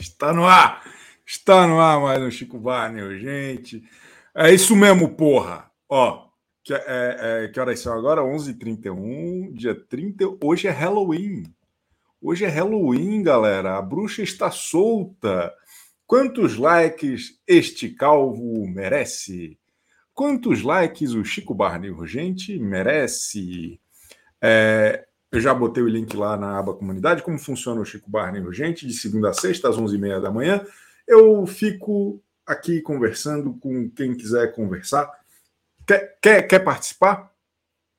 Está no ar! Está no ar mais um Chico Barney, gente. É isso mesmo, porra! Ó, que, é, é, que horas são agora? 11h31, dia 30. Hoje é Halloween. Hoje é Halloween, galera. A bruxa está solta. Quantos likes este calvo merece? Quantos likes o Chico Barney Urgente merece? É, eu já botei o link lá na aba comunidade, como funciona o Chico Barney Urgente, de segunda a sexta, às 11h30 da manhã. Eu fico aqui conversando com quem quiser conversar. Quer, quer, quer participar?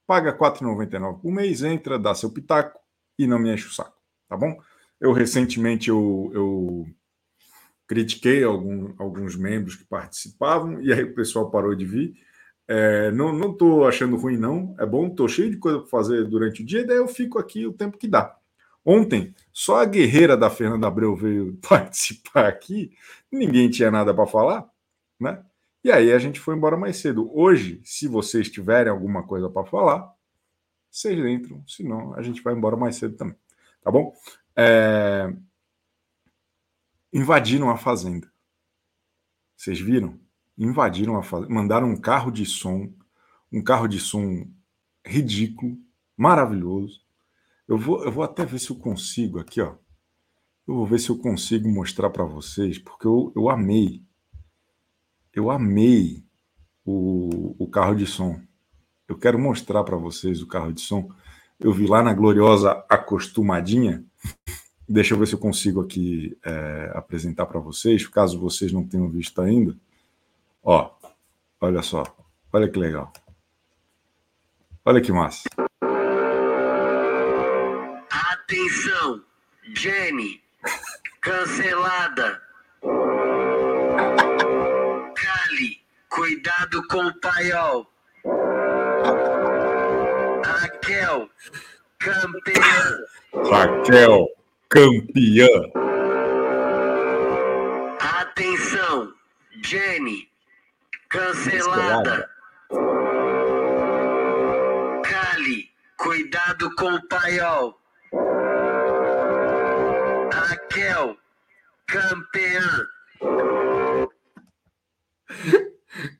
Paga R$ 4,99 por mês, entra, dá seu pitaco e não me enche o saco, tá bom? Eu recentemente eu, eu critiquei algum, alguns membros que participavam e aí o pessoal parou de vir. É, não estou achando ruim, não. É bom, estou cheio de coisa para fazer durante o dia, daí eu fico aqui o tempo que dá. Ontem, só a guerreira da Fernanda Abreu veio participar aqui, ninguém tinha nada para falar, né? E aí a gente foi embora mais cedo. Hoje, se vocês tiverem alguma coisa para falar, vocês entram, senão a gente vai embora mais cedo também, tá bom? É... Invadiram a fazenda. Vocês viram? Invadiram a fazenda, mandaram um carro de som, um carro de som ridículo, maravilhoso. Eu vou, eu vou até ver se eu consigo aqui, ó. Eu vou ver se eu consigo mostrar para vocês, porque eu, eu amei. Eu amei o, o carro de som. Eu quero mostrar para vocês o carro de som. Eu vi lá na gloriosa acostumadinha. Deixa eu ver se eu consigo aqui é, apresentar para vocês, caso vocês não tenham visto ainda. Ó, olha só. Olha que legal. Olha que massa. Atenção, Jenny, cancelada. Cali, cuidado com o paiol. Raquel, campeã. Raquel, campeã. Atenção, Jenny, Cancelada. Cali, cuidado com o paiol. Raquel, campeã.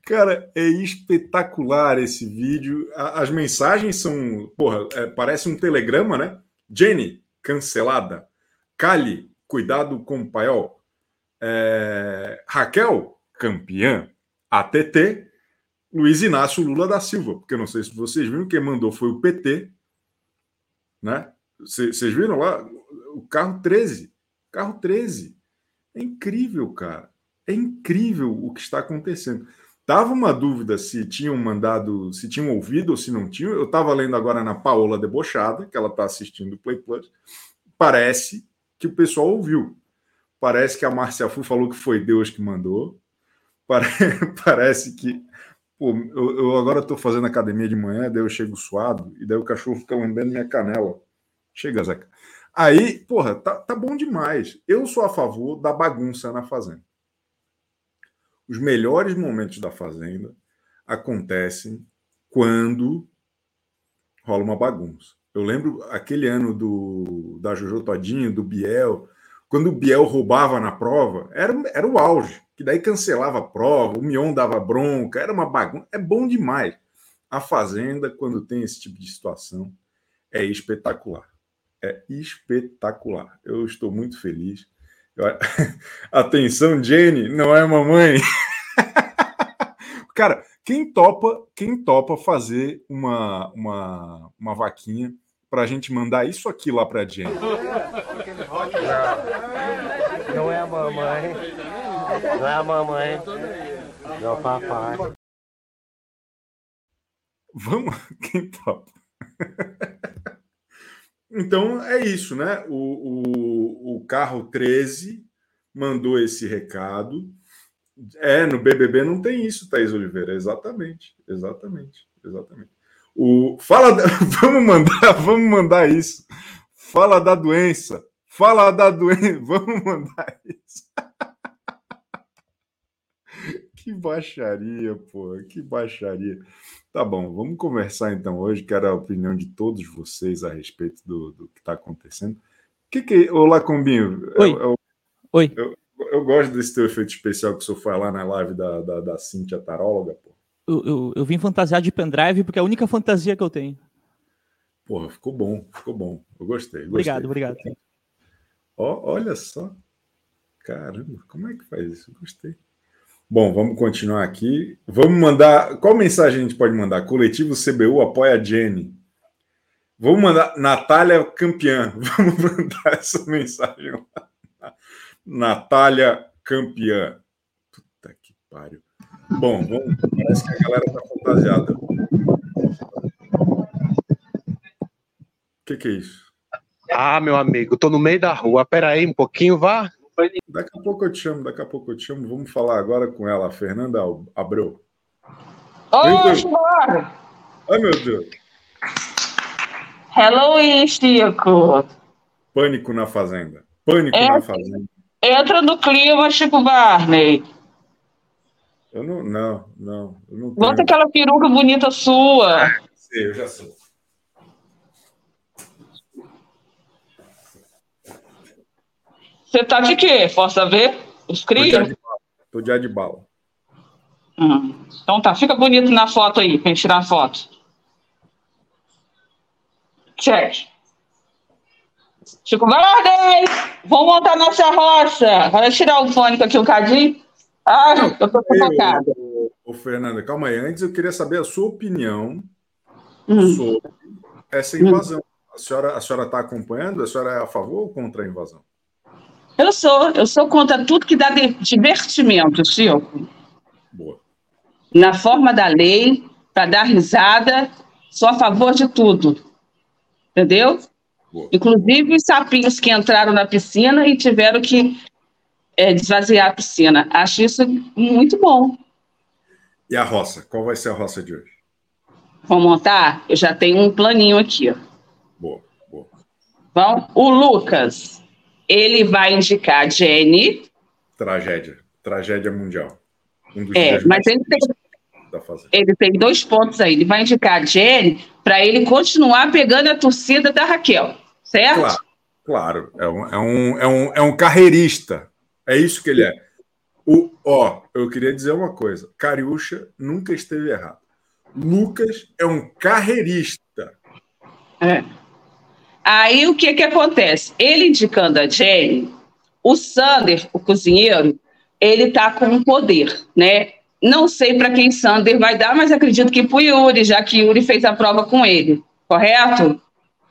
Cara, é espetacular esse vídeo. As mensagens são, porra, é, parece um telegrama, né? Jenny, cancelada. Cali, cuidado com o paiol. É... Raquel, campeã. ATT, Luiz Inácio Lula da Silva, porque eu não sei se vocês viram, quem mandou foi o PT, né? Vocês viram lá o carro 13, carro 13. É incrível, cara. É incrível o que está acontecendo. Tava uma dúvida se tinham mandado, se tinham ouvido ou se não tinham. Eu estava lendo agora na Paola Debochada, que ela está assistindo o Play Plus. Parece que o pessoal ouviu. Parece que a Marcia Fu falou que foi Deus que mandou. parece que. Pô, eu, eu agora estou fazendo academia de manhã, daí eu chego suado, e daí o cachorro fica lambendo minha canela. Chega, Zeca. Aí, porra, tá, tá bom demais. Eu sou a favor da bagunça na fazenda. Os melhores momentos da fazenda acontecem quando rola uma bagunça. Eu lembro aquele ano do da Jojo Todinho, do Biel, quando o Biel roubava na prova, era, era o auge que daí cancelava a prova, o Mion dava bronca, era uma bagunça. É bom demais. A Fazenda, quando tem esse tipo de situação, é espetacular. É espetacular. Eu estou muito feliz. Eu... Atenção, Jenny, não é mamãe. Cara, quem topa, quem topa fazer uma, uma, uma vaquinha para a gente mandar isso aqui lá para a Jenny? Não, é a mamãe. Não é a mamãe. É o papai. Vamos. Quem topa? então é isso, né? O, o, o carro 13 mandou esse recado. É, no BBB não tem isso, Thaís Oliveira. Exatamente, exatamente, exatamente. O, fala, vamos mandar, vamos mandar isso. Fala da doença. Fala da doença. Vamos mandar isso. Que baixaria, pô, que baixaria. Tá bom, vamos conversar então hoje. Quero a opinião de todos vocês a respeito do, do que está acontecendo. O que que. Olá, Combinho. Oi. É, é, Oi. Eu, eu gosto desse teu efeito especial que o senhor foi lá na live da, da, da Cintia Taróloga, pô. Eu, eu, eu vim fantasiar de pendrive porque é a única fantasia que eu tenho. Porra, ficou bom, ficou bom. Eu gostei. gostei. Obrigado, obrigado. Olha só. Caramba, como é que faz isso? Gostei. Bom, vamos continuar aqui. Vamos mandar. Qual mensagem a gente pode mandar? Coletivo CBU apoia a Jenny. Vamos mandar Natália campeã. Vamos mandar essa mensagem lá. Natália campeã. Puta que pariu. Bom, vamos, parece que a galera tá fantasiada. O que, que é isso? Ah, meu amigo, tô no meio da rua. Pera aí um pouquinho, vá. Daqui a pouco eu te chamo, daqui a pouco eu te chamo. Vamos falar agora com ela, a Fernanda Abreu. Chico! Ai, meu Deus. Hello, Chico! Pânico na Fazenda. Pânico É. na Fazenda. Entra no clima, Chico Barney. Eu não, não, não. Eu não Bota aquela peruca bonita sua. Sei, eu já sei. Você tá de quê? Posso ver? Os Tô de cria? ar de bala. Tô de bala. Hum. Então tá, fica bonito na foto aí, pra gente tirar a foto. Check. Chico Barney! Vamos montar nossa roça. Vai tirar o fone aqui um cadinho. Ai, eu tô sufocada. Ô, ô, Fernanda, calma aí. Antes eu queria saber a sua opinião Hum. sobre essa invasão. A senhora a senhora está acompanhando? A senhora é a favor ou contra a invasão? Eu sou, eu sou contra tudo que dá de- divertimento, Chico. Boa. Na forma da lei, para dar risada, sou a favor de tudo. Entendeu? Boa. Inclusive os sapinhos que entraram na piscina e tiveram que é, desvaziar a piscina. Acho isso muito bom. E a roça? Qual vai ser a roça de hoje? Vamos montar? Eu já tenho um planinho aqui. Boa, boa. Bom, o Lucas, ele vai indicar a Jenny, Tragédia. Tragédia mundial. Um dos é, mas ele tem, ele tem dois pontos aí. Ele vai indicar a Jenny para ele continuar pegando a torcida da Raquel, certo? Claro, claro. É um, é, um, é, um, é um carreirista. É isso que ele é. O, ó, eu queria dizer uma coisa. Cariúcha nunca esteve errado. Lucas é um carreirista. É. Aí o que que acontece? Ele indicando a Jenny, o Sander, o cozinheiro, ele tá com um poder, né? Não sei para quem Sander vai dar, mas acredito que para o Yuri, já que Yuri fez a prova com ele, correto?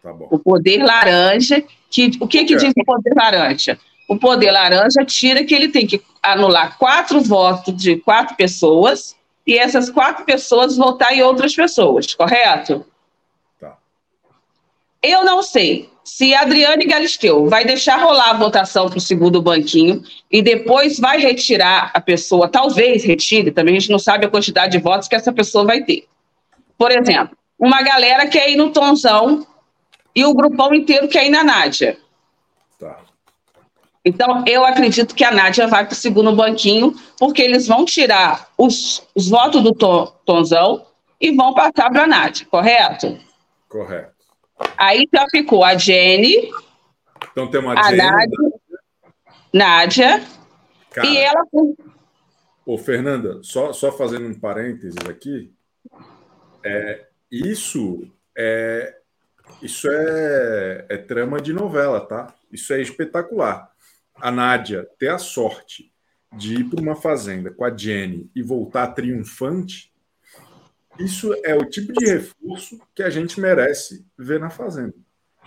Tá bom. O poder laranja, que o que que É. diz o poder laranja? O poder laranja tira que ele tem que anular quatro votos de quatro pessoas e essas quatro pessoas votar em outras pessoas, correto? Eu não sei se a Adriane Galisteu vai deixar rolar a votação para o segundo banquinho e depois vai retirar a pessoa, talvez retire, também a gente não sabe a quantidade de votos que essa pessoa vai ter. Por exemplo, uma galera quer ir no Tonzão e o grupão inteiro quer ir na Nádia. Tá. Então, eu acredito que a Nádia vai para o segundo banquinho, porque eles vão tirar os, os votos do Ton- Tonzão e vão passar para a Nádia, correto? Correto. Aí já ficou a Jenny, Então tem uma a Jenny, Nádia, Nádia cara, e ela. Ô, Fernanda, só, só fazendo um parênteses aqui, é, isso é isso é, é trama de novela, tá? Isso é espetacular. A Nádia ter a sorte de ir para uma fazenda com a Jenny e voltar triunfante, isso é o tipo de reforço que a gente merece ver na fazenda.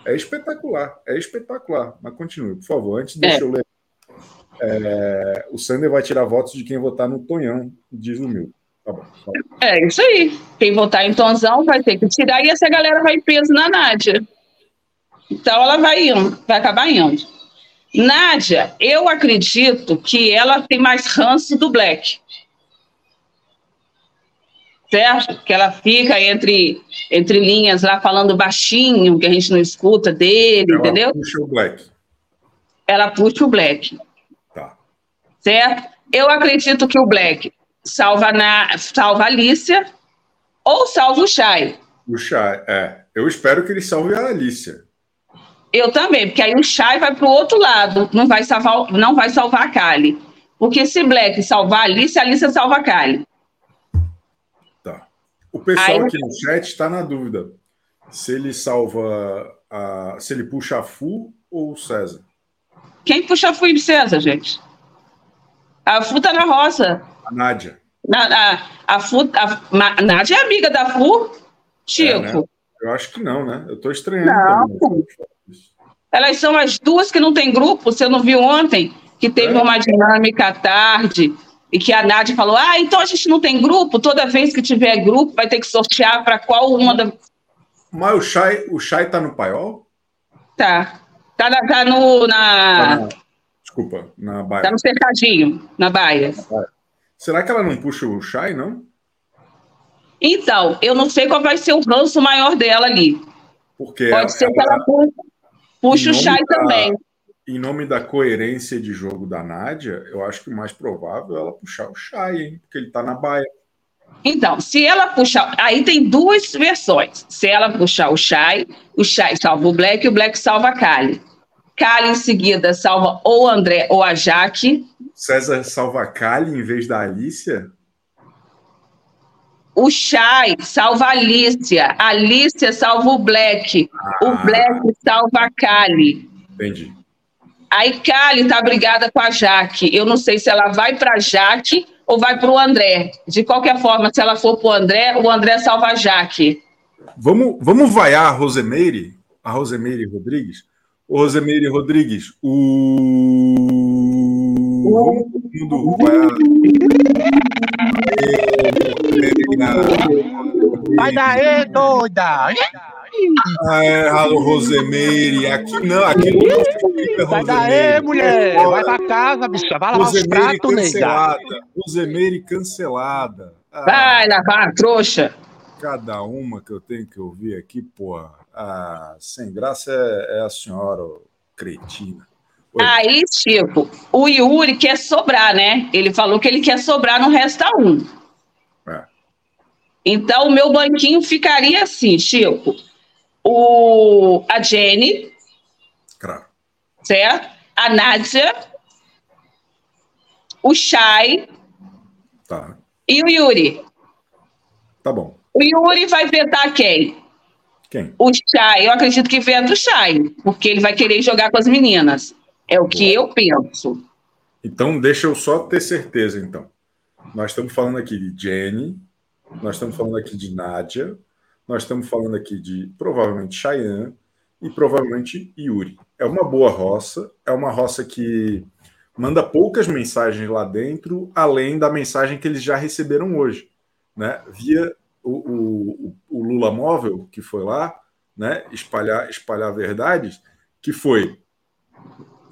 É espetacular, é espetacular. Mas continue, por favor, antes deixa É. eu ler. É, o Sander vai tirar votos de quem votar no Tonhão, diz o meu. Tá bom. Tá bom. É isso aí. Quem votar em Tonzão vai ter que tirar e essa galera vai peso na Nádia. Então ela vai indo, vai acabar indo. Nádia, eu acredito que ela tem mais ranço do Black. Certo? Que ela fica entre, entre linhas lá falando baixinho, que a gente não escuta dele, Ela entendeu? puxa o Black. Ela puxa o Black. Tá. certo? Eu acredito que o Black salva, na, salva a Alicia ou salva o Chay. O Chay, é. Eu espero que ele salve a Alicia. Eu também, porque aí o Shai vai para o outro lado, não vai salvar, não vai salvar a Kali. Porque se Black salvar a Alice, a Alice salva a Kali. O pessoal Aí- aqui no chat está na dúvida se ele salva a, se ele puxa a Fu ou o César. Quem puxa a Fui César, gente? A Fu tá na roça. A Nádia. Na, a, a Fu, a, Ma- Nádia é amiga da Fu, Chico. É, né? Eu acho que não, né? Eu tô estranhando. Não. também. Elas são as duas que não tem grupo. Você não viu ontem que teve É. uma dinâmica à tarde e que a Nádia falou: Ah, então a gente não tem grupo. Toda vez que tiver grupo, vai ter que sortear para qual uma da. Mas o Chay, o Chay tá no paiol? Tá. Tá, na- tá no, Tá na, na- Desculpa, na Baia. tá no cercadinho, na Baia. Será que ela não puxa o Chay, não? Então, eu não sei qual vai ser o ranço maior dela ali. Porque Pode ser que ela pu- puxe em o Chay da- também. Em nome da coerência de jogo da Nádia, eu acho que o mais provável é ela puxar o Chay, hein? Porque ele tá na Baia. Então, se ela puxar. Aí tem duas versões. Se ela puxar o Shai, o Shai salva o Black e o Black salva a Kali. Kali em seguida salva ou o André ou a Jaque. César salva a Kali em vez da Alicia? O Shai salva a Alicia. A Alicia salva o Black. Ah. O Black salva a Kali. Entendi. Aí Kali tá brigada com a Jaque. Eu não sei se ela vai para Jaque ou vai para o André. De qualquer forma, se ela for para o André, o André salva a Jaque. Vamos, vamos vaiar a Rosemeire? A Rosemeire Rodrigues? Ô, Rosemeire Rodrigues, o. Mundo vaiar. Vai daí, doida! É, alô, Rosemeire. Aqui não, aqui não é Vai Rosemeire. daí, mulher! Fora. Vai pra casa, bicha! Vai lavar os pratos, nega! Rosemeire cancelada. Ah, Vai lavar, trouxa. cada uma que eu tenho que ouvir aqui, porra. Ah, sem graça é, é a senhora ô, cretina. Oi. Aí, Chico, o Yuri quer sobrar, né? Ele falou que ele quer sobrar no resta um. É. Então, o meu banquinho ficaria assim, Chico. O, a Jenny, Claro. certo? A Nádia, o Chay Tá. e o Yuri. Tá bom. O Yuri vai vetar quem? Quem? O Chay. Eu acredito que veta o Chay, porque ele vai querer jogar com as meninas. É o que eu penso. Então, deixa eu só ter certeza, então. Nós estamos falando aqui de Jenny, nós estamos falando aqui de Nádia, nós estamos falando aqui de provavelmente Cheyenne e provavelmente Yuri. É uma boa roça, é uma roça que manda poucas mensagens lá dentro, além da mensagem que eles já receberam hoje, né? Via o, o, o Lula Móvel, que foi lá, né? Espalhar, espalhar verdades, que foi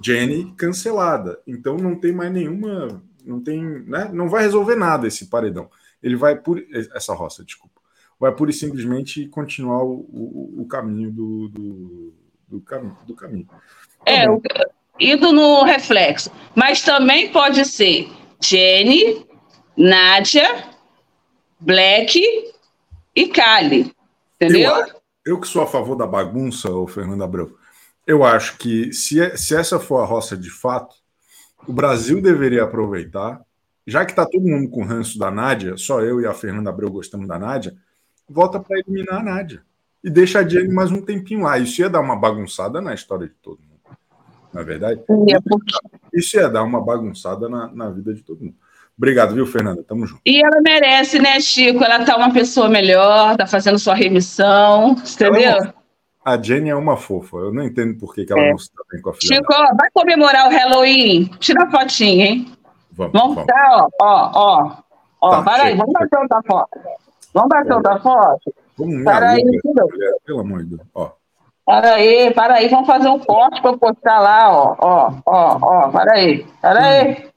Jenny cancelada. Então não tem mais nenhuma, não tem, né? Não vai resolver nada esse paredão. Ele vai por essa roça, desculpa, vai pura e simplesmente continuar o, o, o caminho do, do, do, caminho, do caminho. Tá É, bom. o- indo no reflexo. Mas também pode ser Jenny, Nádia, Black e Kali. Entendeu? Eu, eu que sou a favor da bagunça, o Fernando Abreu, eu acho que se, é- se essa for a roça de fato, o Brasil deveria aproveitar, já que está todo mundo com ranço da Nádia, só eu e a Fernanda Abreu gostamos da Nádia, volta para eliminar a Nádia. E deixa a Jenny mais um tempinho lá. Isso ia dar uma bagunçada na história de todo mundo. Não é verdade? É, Isso ia dar uma bagunçada na, na vida de todo mundo. Obrigado, viu, Fernanda? Tamo junto. E ela merece, né, Chico? Ela tá uma pessoa melhor, tá fazendo sua remissão, entendeu? A Jenny é uma fofa. Eu não entendo por que, que ela É. não se bem com a filha. Chico, ó, vai comemorar o Halloween? Tira a fotinha, hein? Vamos, Vamos vamos. ficar, ó, ó, ó. Ó, Tá, para aí, vamos bater outra foto. Vamos bater outra foto? Vamos Para aí, mulher, pelo amor de Deus. Ó, Para aí, para aí, vamos fazer um corte para eu postar lá, ó, ó, ó, ó, para aí, para aí.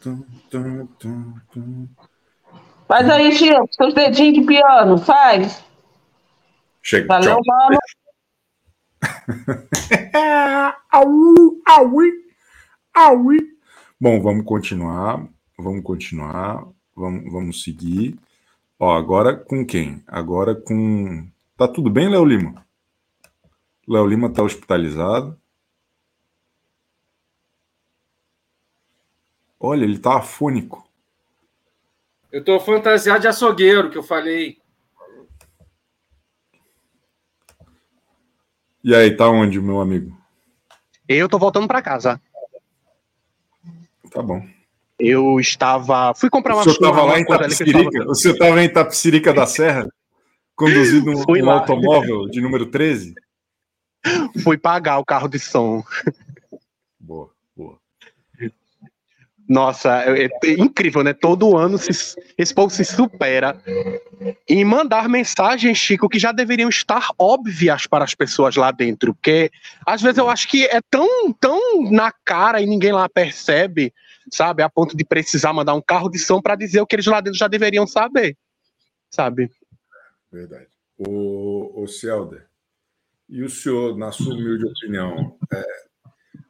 Tum, tum, tum, tum. Faz aí, Chico, seus dedinhos de piano, faz. Chega, Valeu, tchau. mano. Aui, aui, aui. Bom, vamos continuar. Vamos continuar. Vamos, vamos seguir. Ó, agora com quem? Agora com. Tá tudo bem, Léo Lima? Léo Lima está hospitalizado. Olha, ele tá afônico. Eu tô fantasiado de açougueiro, que eu falei. E aí, tá onde, meu amigo? Eu tô voltando pra casa. Tá bom. Eu estava. Fui comprar O uma senhor estava lá em eu Itapecirica? O senhor estava em Itapecirica da Serra? Conduzindo um, um automóvel de número 13? estava- Fui pagar o carro de som. Boa. Nossa, é, é incrível, né? Todo ano se- esse povo se supera em mandar mensagens, Chico, que já deveriam estar óbvias para as pessoas lá dentro. Porque às vezes eu acho que é tão, tão na cara e ninguém lá percebe, sabe? A ponto de precisar mandar um carro de som para dizer o que eles lá dentro já deveriam saber, sabe? Verdade. O, o Celder, e o senhor, na sua humilde opinião, é,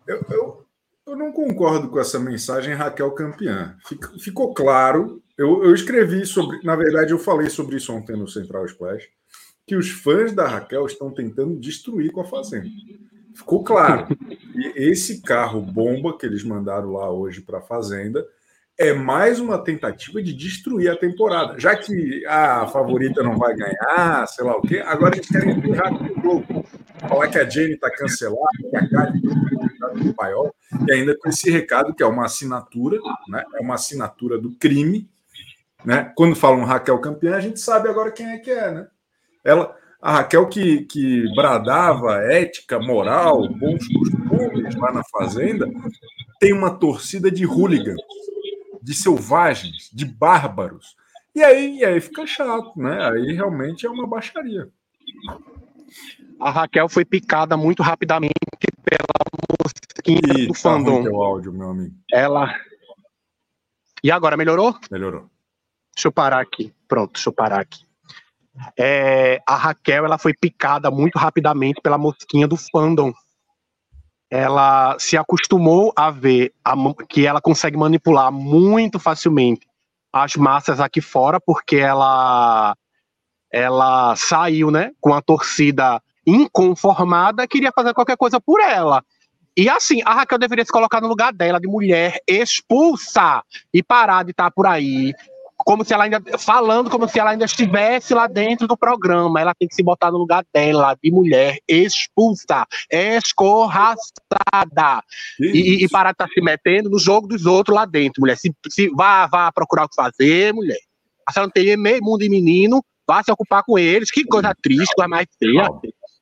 eu, eu, eu não concordo com essa mensagem Raquel campeã. Fic- ficou claro, eu, eu escrevi sobre, na verdade, eu falei sobre isso ontem no Central Splash, que os fãs da Raquel estão tentando destruir com a Fazenda. Ficou claro. E esse carro bomba que eles mandaram lá hoje para a Fazenda é mais uma tentativa de destruir a temporada. Já que a favorita não vai ganhar, sei lá o quê, agora eles querem empurrar com o jogo. Falar que a Jenny está cancelada, que a Kali está no paiol, e ainda com esse recado que é uma assinatura, né? é uma assinatura do crime. Né? Quando falam Raquel campeã, a gente sabe agora quem é que é. Né? Ela, a Raquel que, que bradava ética, moral, bons costumes lá na Fazenda, tem uma torcida de hooligans de selvagens, de bárbaros. E aí, e aí fica chato, né? Aí realmente é uma baixaria. A Raquel foi picada muito rapidamente pela mosquinha E do tá fandom. áudio, meu amigo. Ela. E agora, melhorou? Melhorou. Deixa eu parar aqui. Pronto, deixa eu parar aqui. É, a Raquel ela foi picada muito rapidamente pela mosquinha do fandom. Ela se acostumou a ver a que ela consegue manipular muito facilmente as massas aqui fora, porque ela ela saiu, né, com a torcida inconformada, queria fazer qualquer coisa por ela. E assim, a Raquel deveria se colocar no lugar dela, de mulher expulsa, e parar de estar por aí como se ela ainda falando como se ela ainda estivesse lá dentro do programa. Ela tem que se botar no lugar dela, de mulher expulsa, escorraçada. E, e- parar de estar se metendo no jogo dos outros lá dentro, mulher. Se, se vá, vá procurar o que fazer, mulher. A senhora não tem meio mundo de menino, vá se ocupar com eles. Que coisa triste, coisa mais feia. Calma.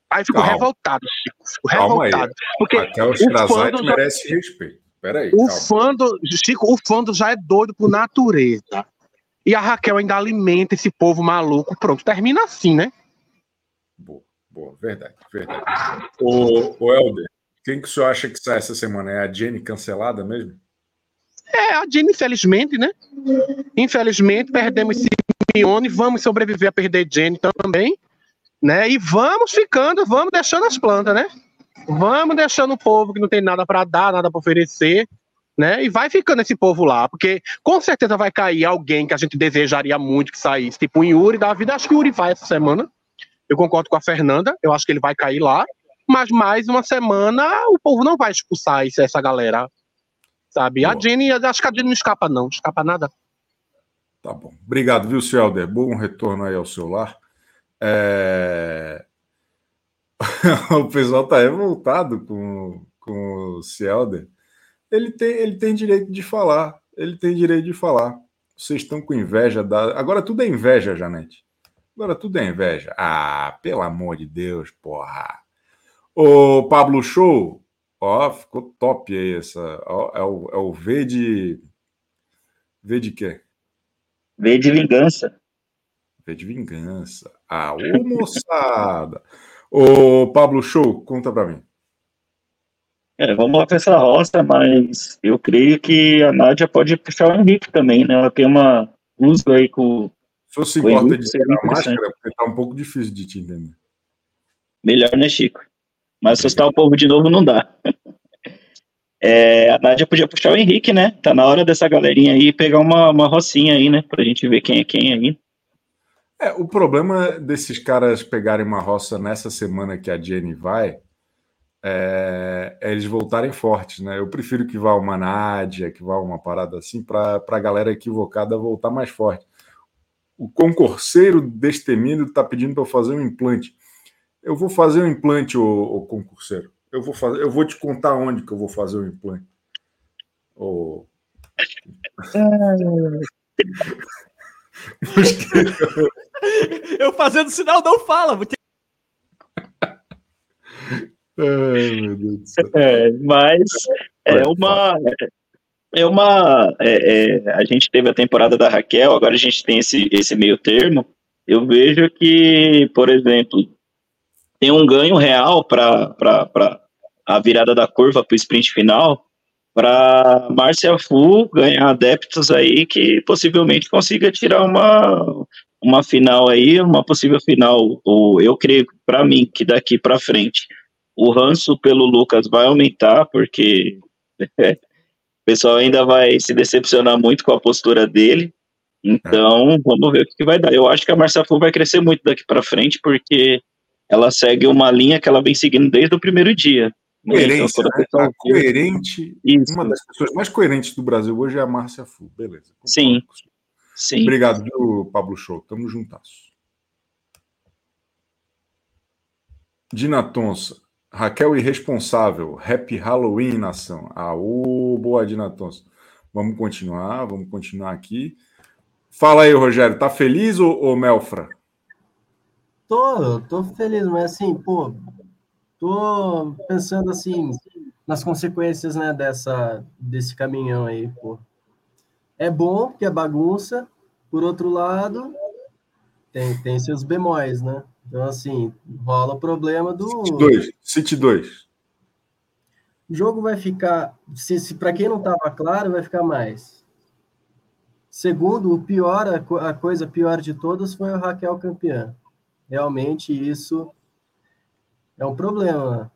Aí eu fico Calma. revoltado, Chico. Fico Calma aí. revoltado. Porque Raquel o Strazati fandom já- merece respeito. Peraí, o calma. fando, Chico, o fando já é doido por natureza. E a Raquel ainda alimenta esse povo maluco. Pronto, termina assim, né? Boa, boa, verdade, verdade. O, o Helder, quem que o senhor acha que sai essa semana? É a Jenny cancelada mesmo? É, a Jenny, infelizmente, né? Infelizmente, perdemos Simeone, vamos sobreviver a perder Jenny também, né? E vamos ficando, vamos deixando as plantas, né? Vamos deixando o povo que não tem nada para dar, nada para oferecer, né? E vai ficando esse povo lá, porque com certeza vai cair alguém que a gente desejaria muito que saísse, tipo o Yuri da vida. Acho que o Yuri vai essa semana. Eu concordo com a Fernanda, eu acho que ele vai cair lá. Mas mais uma semana o povo não vai expulsar essa galera, sabe? A Boa. Jenny, acho que a Jenny não escapa, não, não escapa nada. Tá bom. Obrigado, viu, senhor Helder? Bom retorno aí ao seu lar. É... o pessoal tá revoltado com, com o Cielder. Ele tem, ele tem direito de falar. Ele tem direito de falar. Vocês estão com inveja da. Agora tudo é inveja, Janete. Agora tudo é inveja. Ah, pelo amor de Deus, porra. Ô, Pablo Show, ó, ficou top aí essa. ó, é, o, é o V de. V de quê? V de vingança. V de vingança. Ah, ô moçada! Ô, Pablo Show, conta pra mim. É, vamos lá pra essa roça, mas eu creio que a Nádia pode puxar o Henrique também, né? Ela tem uma uso aí com se Foi importa muito de tirar a máscara? Porque tá um pouco difícil de te entender. melhor, né, Chico? Mas assustar o povo de novo não dá. É, a Nádia podia puxar o Henrique, né? Tá na hora dessa galerinha aí pegar uma, uma rocinha aí, né? Pra gente ver quem é quem aí. É, o problema desses caras pegarem uma roça nessa semana que a Jenny vai é, é eles voltarem fortes, né? Eu prefiro que vá uma Nádia, que vá uma parada assim, para a galera equivocada voltar mais forte. O concurseiro destemido está pedindo para eu fazer um implante. Eu vou fazer um implante, o concurseiro. Eu vou fazer, eu vou te contar onde que eu vou fazer o implante. O... Eu fazendo sinal não fala. Ai, meu Deus do céu. É, mas é uma. É uma. é- é, a gente teve a temporada da Raquel, agora a gente tem esse, esse meio termo. Eu vejo que, por exemplo, tem um ganho real para a virada da curva para o sprint final, para Márcia Fu ganhar adeptos aí que possivelmente consiga tirar uma, uma final aí, uma possível final. Ou eu creio, para mim, que daqui para frente o ranço pelo Lucas vai aumentar, porque o pessoal ainda vai se decepcionar muito com a postura dele. Então, vamos ver o que, vai dar. Eu acho que a Marcia Fu vai crescer muito daqui para frente, porque ela segue uma linha que ela vem seguindo desde o primeiro dia. Né? Então, Coerência, né? A vê- coerente. Isso. Uma das pessoas mais coerentes do Brasil hoje é a Márcia Fu. Beleza. Sim. Sim. Obrigado, viu, Pablo Show. Tamo juntasso. Dina Tonsa. Raquel Irresponsável. Happy Halloween, nação. Ah, ô, boa, Dina Tonsa. Vamos continuar, vamos continuar aqui. Fala aí, Rogério. Tá feliz, ô, ô Melfra? Tô, tô feliz, mas assim, pô, tô pensando assim nas consequências, né, dessa desse caminhão aí, pô. É bom que é bagunça, por outro lado, tem, tem seus bemóis, né? Então, assim, rola o problema do City 2. City 2. o jogo vai ficar, se, se para quem não estava claro, vai ficar mais. Segundo, o pior, a, co- a coisa pior de todas foi o Raquel campeã. Realmente isso é um problema.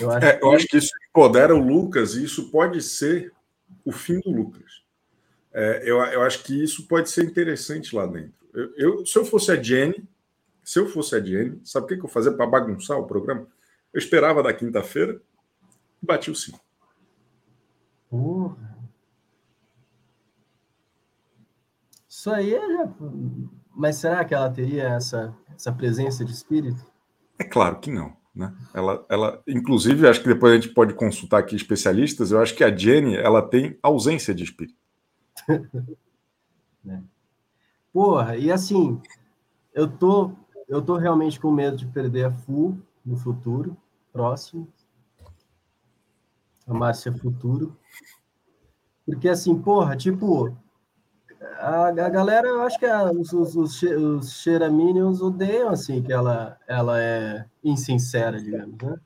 Eu acho, É, eu acho que isso empodera o Lucas e isso pode ser o fim do Lucas. É, eu, eu acho que isso pode ser interessante lá dentro. Eu, eu- se eu fosse a Jenny, se eu fosse a Jenny, sabe o que, que eu fazia para bagunçar o programa? Eu esperava da quinta-feira e bati o cinco. Isso aí é. Mas será que ela teria essa, essa presença de espírito? É claro que não. Né? Ela, ela, inclusive, acho que depois a gente pode consultar aqui especialistas. Eu acho que a Jenny ela tem ausência de espírito. Porra, e assim, eu tô, eu tô realmente com medo de perder a Fu no futuro próximo. A Márcia Futuro. Porque assim, porra, tipo, a, a galera, eu acho que a- os, os, os, os Xeraminions odeiam, assim, que ela, ela é insincera, digamos, né?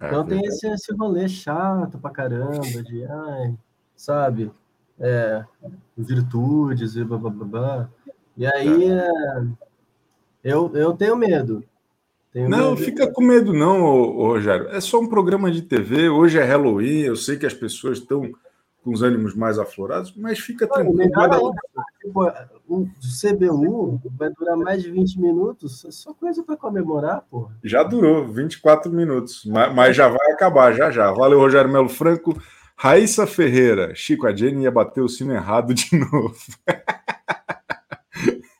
É, Então tem esse, esse rolê chato pra caramba, de, ai, sabe, é, virtudes e blá, blá, blá, blá. E aí, é, eu, eu tenho medo. Tenho Não, medo. fica com medo, não, ô- ô, Rogério. É só um programa de TV. Hoje é Halloween. Eu sei que as pessoas estão com os ânimos mais aflorados, mas fica Pô, tranquilo. ainda, tipo, o CBU vai durar mais de 20 minutos, é só coisa para comemorar, porra. Já durou 24 minutos, ma- mas já vai acabar, já já. Valeu, Rogério Melo Franco. Raíssa Ferreira. Chico, a Jenny ia bater o sino errado de novo.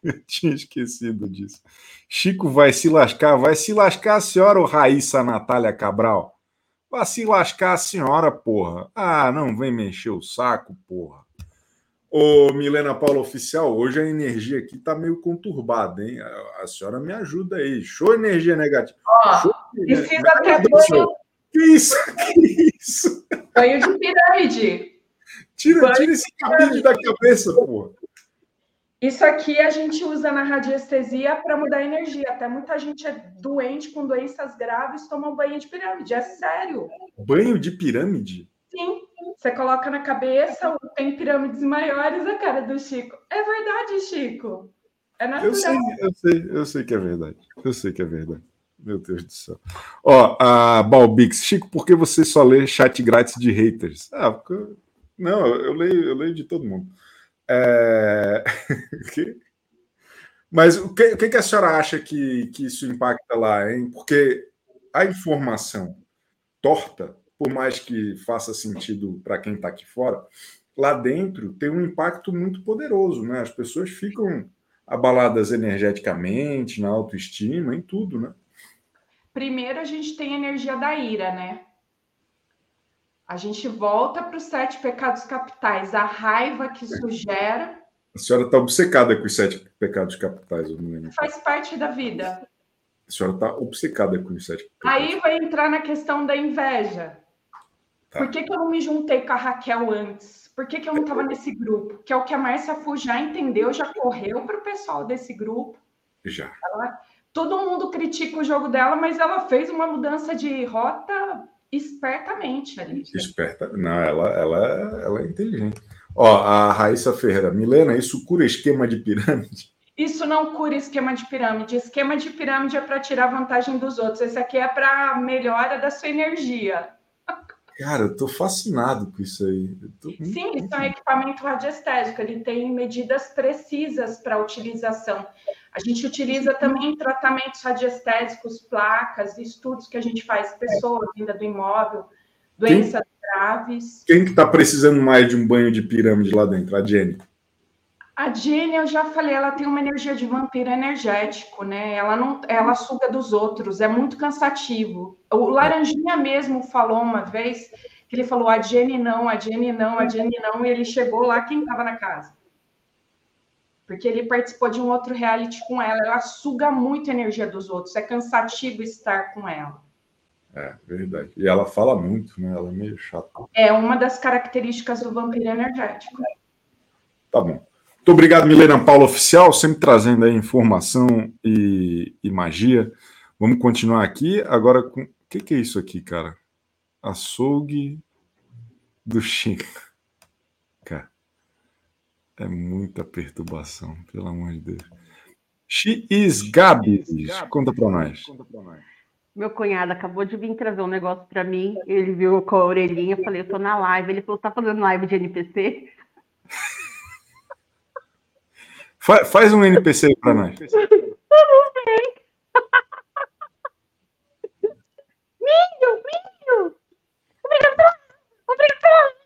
Eu tinha esquecido disso. Chico vai se lascar. Vai se lascar a senhora, ô Raíssa Natália Cabral? Vai se lascar a senhora, porra. Ah, não vem me encher o saco, porra. Ô, Milena Paula Oficial, hoje a energia aqui tá meio conturbada, hein? A, a senhora me ajuda aí. Show energia negativa. Ó, Show e fica até banho, Que isso? Que isso? banho de pirâmide. Tira, tira esse cabelo da cabeça, porra. Isso aqui a gente usa na radiestesia para mudar a energia. Até muita gente é doente com doenças graves, toma um banho de pirâmide. É sério. Banho de pirâmide? Sim. Você coloca na cabeça, tem pirâmides maiores, a cara do Chico. É verdade, Chico. É Eu natural. sei, eu sei, eu sei que é verdade. Eu sei que é verdade. Meu Deus do céu. Ó, a Balbix, Chico, por que você só lê chat grátis de haters? Ah, porque... eu- não, eu leio, eu leio de todo mundo. É... Mas o que, o que a senhora acha que, que isso impacta lá, hein? Porque a informação torta, por mais que faça sentido para quem está aqui fora, lá dentro tem um impacto muito poderoso, né? As pessoas ficam abaladas energeticamente, na autoestima, em tudo, né? Primeiro a gente tem a energia da ira, né? A gente volta para os sete pecados capitais, a raiva que isso gera. A senhora está obcecada com os sete pecados capitais, eu não lembro. Faz parte da vida. A senhora está obcecada com os sete pecados. Aí vai entrar na questão da inveja. Tá. Por que, que eu não me juntei com a Raquel antes? Por que, que eu não estava nesse grupo? Que é o que a Márcia Fu já entendeu, já correu para o pessoal desse grupo. Já. Ela, todo mundo critica o jogo dela, mas ela fez uma mudança de rota espertamente ali. Esperta. Não, ela, ela, ela é inteligente. Ó, a Raíssa Ferreira, Milena, isso cura esquema de pirâmide? Isso não cura esquema de pirâmide. Esquema de pirâmide é para tirar vantagem dos outros. Esse aqui é para melhora da sua energia. Cara, eu tô fascinado com isso aí. Tô... Sim, isso é um equipamento radiestésico. Ele tem medidas precisas para utilização. A gente utiliza também tratamentos radiestésicos, placas, estudos que a gente faz, pessoas vinda do imóvel, doenças quem, graves. Quem que está precisando mais de um banho de pirâmide lá dentro? A Jenny. A Jenny, eu já falei, ela tem uma energia de vampiro energético, né? Ela não, ela suga dos outros, é muito cansativo. O Laranjinha mesmo falou uma vez que ele falou a Jenny não, a Jenny não, a Jenny não, e ele chegou lá quem estava na casa porque ele participou de um outro reality com ela. Ela suga muito a energia dos outros, é cansativo estar com ela. É, verdade. E ela fala muito, né? Ela é meio chata. É uma das características do vampiro energético. Tá bom. Muito obrigado, Milena Paula Oficial, sempre trazendo aí informação e, e magia. Vamos continuar aqui agora com. O que, que é isso aqui, cara? Açougue do Chico. É muita perturbação, pelo amor de Deus. She is Gabi. Conta para nós. Meu cunhado acabou de vir trazer um negócio para mim. Ele viu com a orelhinha. Eu falei, eu tô na live. Ele falou, tá fazendo live de NPC? faz um NPC para nós. Eu não sei. Milho, milho. Obrigado. Obrigado.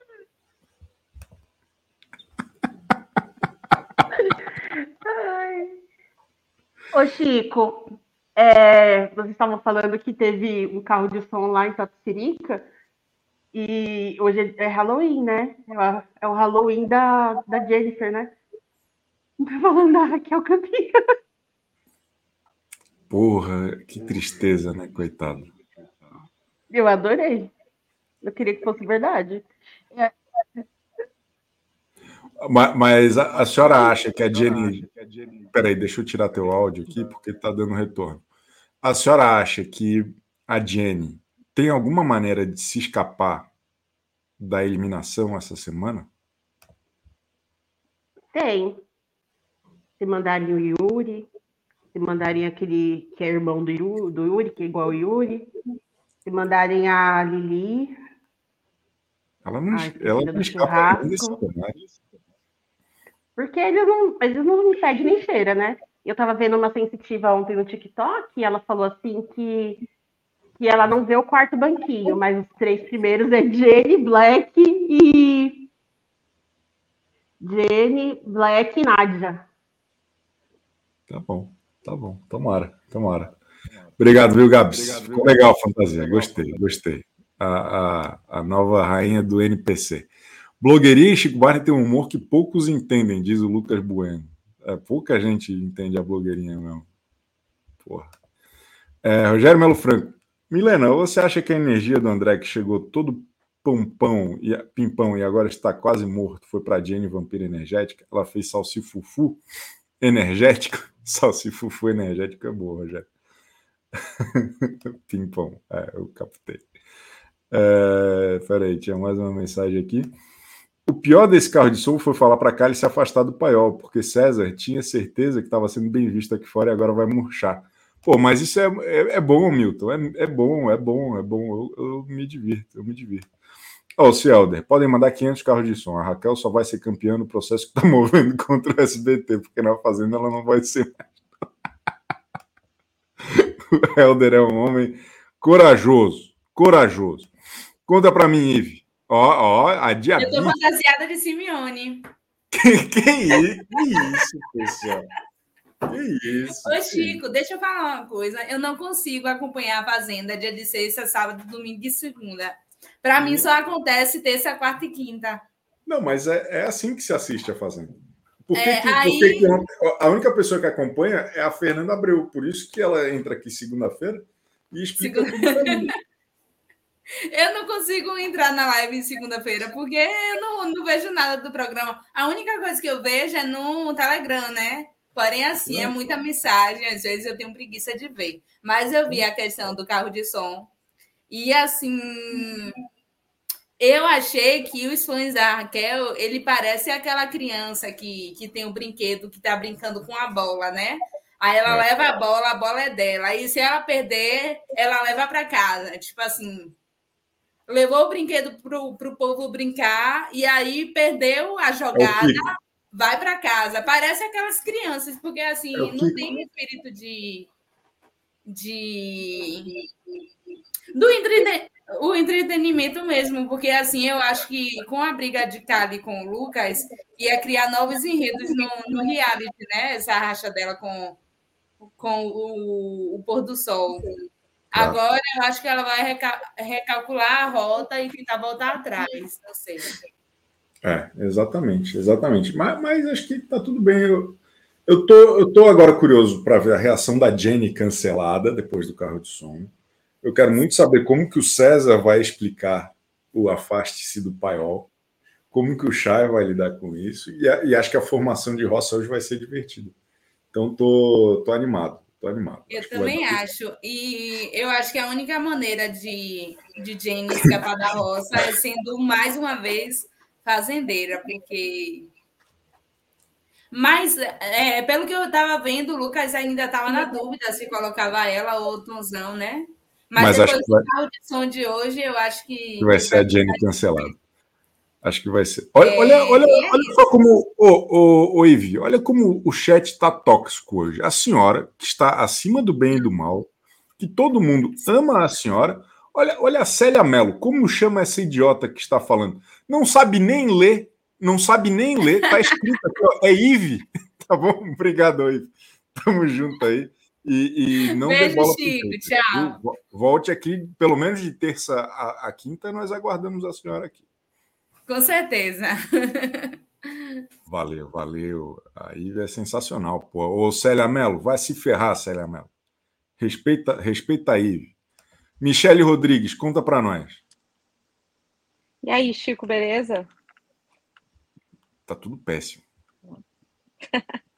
Ô, Chico, é, vocês estavam falando que teve um carro de som lá em Tapsirica e hoje é Halloween, né? É o Halloween da, da Jennifer, né? Não falando da Raquel Campinha. Porra, que tristeza, né? Coitado. Eu adorei. Eu queria que fosse verdade. É, mas a, a, senhora acha que a Jenny. Peraí, deixa eu tirar teu áudio aqui, porque está dando retorno. A senhora acha que a Jenny tem alguma maneira de se escapar da eliminação essa semana? Tem. Se mandarem o Yuri, se mandarem aquele que é irmão do Yuri, do Yuri que é igual o Yuri, se mandarem a Lili. Ela não, ela não escapa desse cenário. Porque eles não, eles não me pedem nem cheira, né? Eu tava vendo uma sensitiva ontem no TikTok e ela falou assim que, que ela não vê o quarto banquinho, mas os três primeiros é Jenny, Black e. Jenny, Black e Nádia. Tá bom, tá bom. Tomara, tomara. Obrigado, viu, Gabs? Ficou legal a fantasia. Gostei, gostei. A, a, a nova rainha do NPC. Blogueirinha e Chico Barney tem um humor que poucos entendem, diz o Lucas Bueno. É, pouca gente entende a blogueirinha mesmo. Porra. É, Rogério Melo Franco. Milena, você acha que a energia do André que chegou todo pampão e pimpão e agora está quase morto foi para a Jenny Vampira Energética? Ela fez salsifufu energética? Salsifufu energética é boa, Rogério. pimpão, é, eu captei. É, peraí, tinha mais uma mensagem aqui. O pior desse carro de som foi falar para cá ele se afastar do paiol, porque César tinha certeza que estava sendo bem visto aqui fora e agora vai murchar. Pô, mas isso é, é, é bom, Milton. É, é, bom, é bom, é bom. Eu, eu me divirto, eu me divirto. Ó, oh, Cielder, podem mandar 500 carros de som. A Raquel só vai ser campeã no processo que está movendo contra o SBT, porque na Fazenda ela não vai ser mais. O Helder é um homem corajoso, corajoso. Conta pra mim, Ive. Ó, ó, a Eu tô diabetes. fantasiada de Simeone. Que, que isso, que pessoal? Que isso? Ô, Chico, deixa eu falar uma coisa. Eu não consigo acompanhar a Fazenda dia de sexta, sábado, domingo e segunda. Para mim, só acontece terça, quarta e quinta. Não, mas é, é assim que se assiste a Fazenda. Por que É, que- por aí- que que a única pessoa que acompanha é a Fernanda Abreu. Por isso que ela entra aqui segunda-feira e explica mim. Eu não consigo entrar na live em segunda-feira, porque eu não, não vejo nada do programa. A única coisa que eu vejo é no Telegram, né? Porém, assim, é muita mensagem, às vezes eu tenho preguiça de ver. Mas eu vi a questão do carro de som. E assim, eu achei que os fãs da Raquel, ele parece aquela criança que, que tem o brinquedo que tá brincando com a bola, né? Aí ela É. leva a bola, a bola é dela. Aí se ela perder, ela leva para casa. Tipo assim, levou o brinquedo pro, pro povo brincar e aí perdeu a jogada, Kiko. vai para casa. Parece aquelas crianças, porque assim, É não tem espírito de de do o entretenimento mesmo, porque assim, eu acho que com a briga de Kali com o Lucas ia criar novos enredos no, no reality, né? Essa racha dela com com o, o pôr do sol. Agora eu acho que ela vai reca- recalcular a rota e tentar voltar atrás. Não sei. É, exatamente, exatamente. Mas, mas acho que tá tudo bem. Eu, eu, tô, eu tô agora curioso para ver a reação da Jenny cancelada depois do carro de som. Eu quero muito saber como que o César vai explicar o afaste-se do paiol, como que o Chay vai lidar com isso, e, e acho que a formação de roça hoje vai ser divertida. Então tô, tô animado, tô animado. Eu Acho também acho. E eu acho que a única maneira de, de Jane escapar da roça é sendo mais uma vez fazendeira, porque. Mas, é, pelo que eu estava vendo, o Lucas ainda estava na dúvida se colocava ela ou o Tonzão, né? Mas, Mas acho que vai- carro de hoje, eu acho que. vai ser a Jenny cancelada. Acho que vai ser. Olha, É, olha, olha, é olha só como. Ô, ô, ô, Ivi, olha como o chat está tóxico hoje. A senhora, que está acima do bem e do mal, que todo mundo ama a senhora. Olha, olha a Célia Mello, como chama essa idiota que está falando? Não sabe nem ler, não sabe nem ler. Tá escrito aqui, ó, é Ive. Tá bom? Obrigado, Ive. Tamo junto aí. E, e não dê Beijo, bola Chico. Tchau. viu? Volte aqui, pelo menos de terça a, a quinta, nós aguardamos a senhora aqui. Com certeza. Valeu, valeu. A Ive é sensacional, pô. Ô, Célia Mello, vai se ferrar, Célia Mello. Respeita, respeita a Ive. Michele Rodrigues, conta pra nós. E aí, Chico, beleza? Tá tudo péssimo.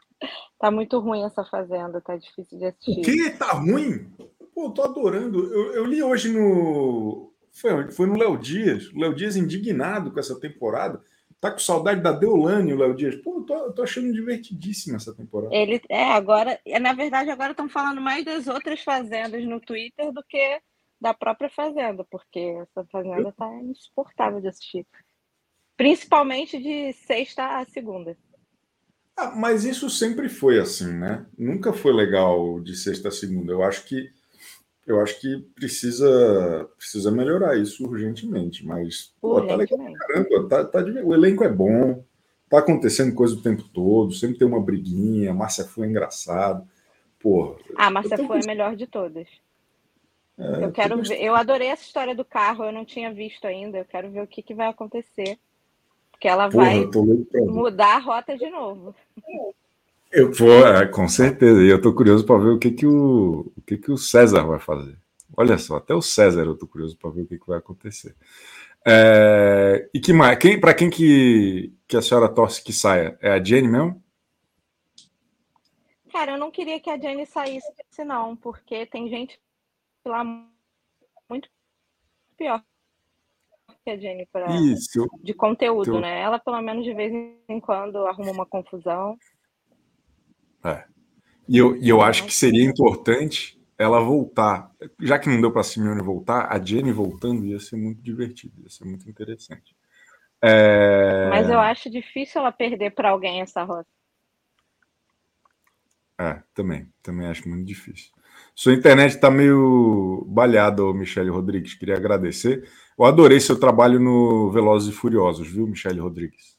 Tá muito ruim essa fazenda, tá difícil de assistir. O quê? Tá ruim? Pô, tô adorando. Eu, eu li hoje no. Foi, foi no Léo Dias. O Léo Dias indignado com essa temporada. Tá com saudade da Deolane, o Léo Dias. Pô, eu tô, eu tô achando divertidíssima essa temporada. Ele é agora, é, na verdade, agora estão falando mais das outras fazendas no Twitter do que da própria fazenda, porque essa fazenda tá insuportável de assistir. Principalmente de sexta a segunda. Ah, mas isso sempre foi assim, né? Nunca foi legal de sexta a segunda. Eu acho que eu acho que precisa precisa melhorar isso urgentemente. Mas pô, tá legal caramba. Tá, tá o elenco é bom. Tá acontecendo coisa o tempo todo. Sempre tem uma briguinha. Márcia Fu é engraçado. Pô, Ah, Márcia foi a com- melhor de todas. é, Eu quero ver, eu adorei essa história do carro, eu não tinha visto ainda. Eu quero ver o que, que vai acontecer. Porque ela Porra, vai mudar a rota de novo. Eu vou, é, com certeza. E eu tô curioso para ver o que que o, o que que o César vai fazer. Olha só, até o César eu tô curioso para ver o que que vai acontecer. É, e que mais? Quem, para quem que, que a senhora torce que saia? É a Jenny mesmo? Cara, eu não queria que a Jenny saísse, não, porque tem gente lá muito pior que a Jenny Isso. de conteúdo, Teu- né? Ela, pelo menos, de vez em quando, arruma uma confusão. É. E eu, e eu acho que seria importante ela voltar. Já que não deu para a Simeone voltar, a Jenny voltando ia ser muito divertido, ia ser muito interessante. É, Mas eu acho difícil ela perder para alguém essa rota. É, também. Também acho muito difícil. Sua internet está meio balhada, Michele Rodrigues. Queria agradecer. Eu adorei seu trabalho no Velozes e Furiosos, viu, Michele Rodrigues?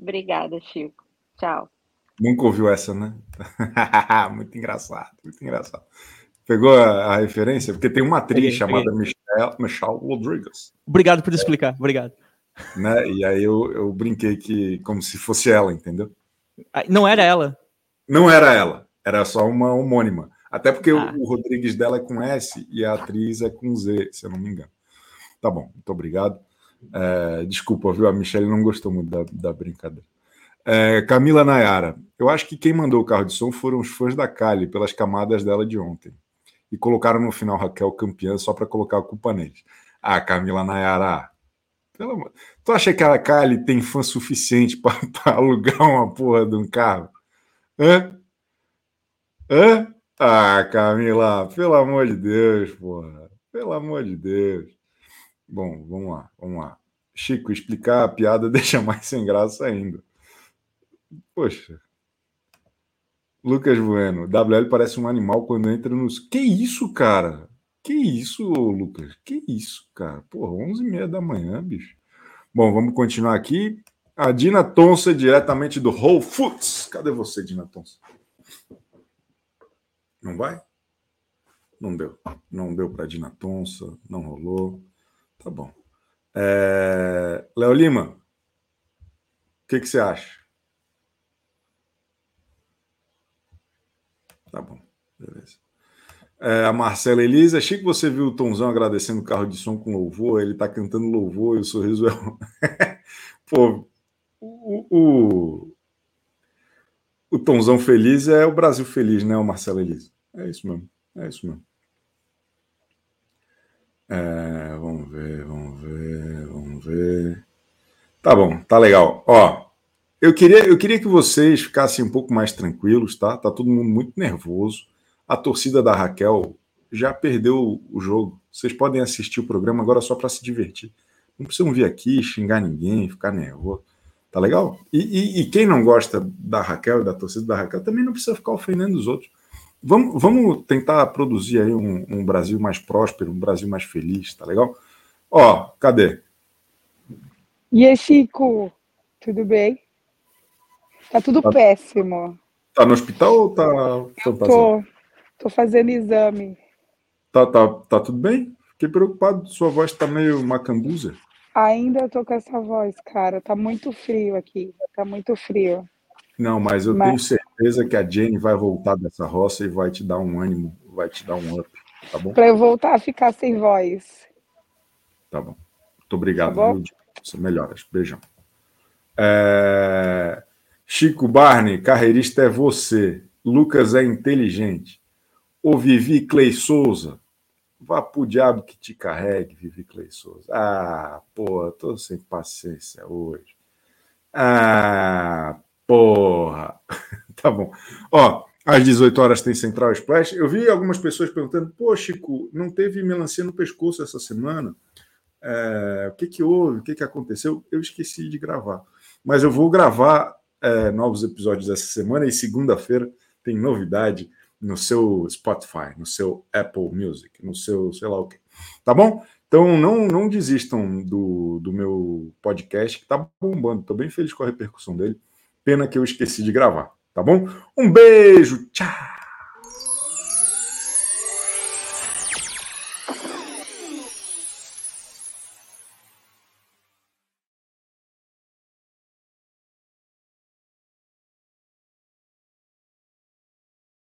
Obrigada, Chico. Tchau. Nunca ouviu essa, né? muito engraçado, muito engraçado. Pegou a, a referência? Porque tem uma atriz Peguei, chamada peguei. Michelle, Michelle Rodrigues. Obrigado por explicar, obrigado. Né? E aí eu, eu brinquei que como se fosse ela, entendeu? Ah, Não era ela. Não era ela, era só uma homônima. Até porque o- Ah. o, Rodrigues dela é com S e a atriz é com Z, se eu não me engano. Tá bom, muito obrigado. É, desculpa, viu? A Michelle não gostou muito da, da brincadeira. É, Camila Nayara, eu acho que quem mandou o carro de som foram os fãs da Kali pelas camadas dela de ontem. E colocaram no final Raquel campeã só para colocar a culpa neles. Ah, Camila Nayara, pelo amor. Tu acha que a Kali tem fã suficiente para alugar uma porra de um carro? Hã? Hã? Ah, Camila, pelo amor de Deus, porra. Pelo amor de Deus. Bom, vamos lá, vamos lá. Chico, explicar a piada deixa mais sem graça ainda. Poxa. Lucas Bueno, WL parece um animal quando entra nos. Que isso, cara? Que isso, Lucas? Que isso, cara? Porra, 11h30 da manhã, bicho. Bom, vamos continuar aqui. A Dina Tonsa, diretamente do Whole Foods. Cadê você, Dina Tonsa? Não vai? Não deu. Não deu para Dina Tonsa, não rolou. Tá bom. É... Léo Lima, o que, que você acha? Tá bom, beleza. É, a Marcela Elisa, Chico, você viu o Tomzão agradecendo o carro de som com louvor? Ele tá cantando louvor e o sorriso é. Pô, o, o, o Tomzão feliz é o Brasil feliz, né, o Marcelo Elisa? É isso mesmo, é isso mesmo. É, vamos ver, vamos ver, vamos ver. Tá bom, tá legal. Ó, eu queria, eu queria que vocês ficassem um pouco mais tranquilos, tá? Tá todo mundo muito nervoso. A torcida da Raquel já perdeu o jogo. Vocês podem assistir o programa agora só para se divertir. Não precisam vir aqui xingar ninguém, ficar nervoso. Tá legal? E, e- e quem não gosta da Raquel da torcida da Raquel também não precisa ficar ofendendo os outros. Vamos, vamos tentar produzir aí um, um Brasil mais próspero, um Brasil mais feliz, tá legal? Ó, cadê? E aí, Chico? Tudo bem? Tá tudo Tá- péssimo. Tá no hospital ou tá fantasia? Tô, tô fazendo exame. Tá, tá, tá tudo bem? Fiquei preocupado, sua voz tá meio macambuza. Ainda tô com essa voz, cara. Tá muito frio aqui. Tá muito frio. Não, mas eu Mas- tenho certeza que a Jenny vai voltar dessa roça e vai te dar um ânimo, vai te dar um up, tá bom? Pra eu voltar a ficar sem voz. Tá bom. Muito obrigado, Tá bom? melhoras. Beijão. É, Chico Barney, carreirista é você. Lucas é inteligente. O Vivi Clay Souza. Vá pro diabo que te carregue, Vivi Clay Souza. Ah, pô, tô sem paciência hoje. Ah, porra. tá bom. Ó, às 18 horas tem Central Splash. Eu vi algumas pessoas perguntando: pô, Chico, não teve melancia no pescoço essa semana? É, o que, que houve? O que, que aconteceu? Eu esqueci de gravar. Mas eu vou gravar é, novos episódios essa semana e segunda-feira tem novidade no seu Spotify, no seu Apple Music, no seu sei lá o quê. Tá bom? Então não, não desistam do, do meu podcast, que tá bombando. Tô bem feliz com a repercussão dele. Pena que eu esqueci de gravar, tá bom? Um beijo, tchau!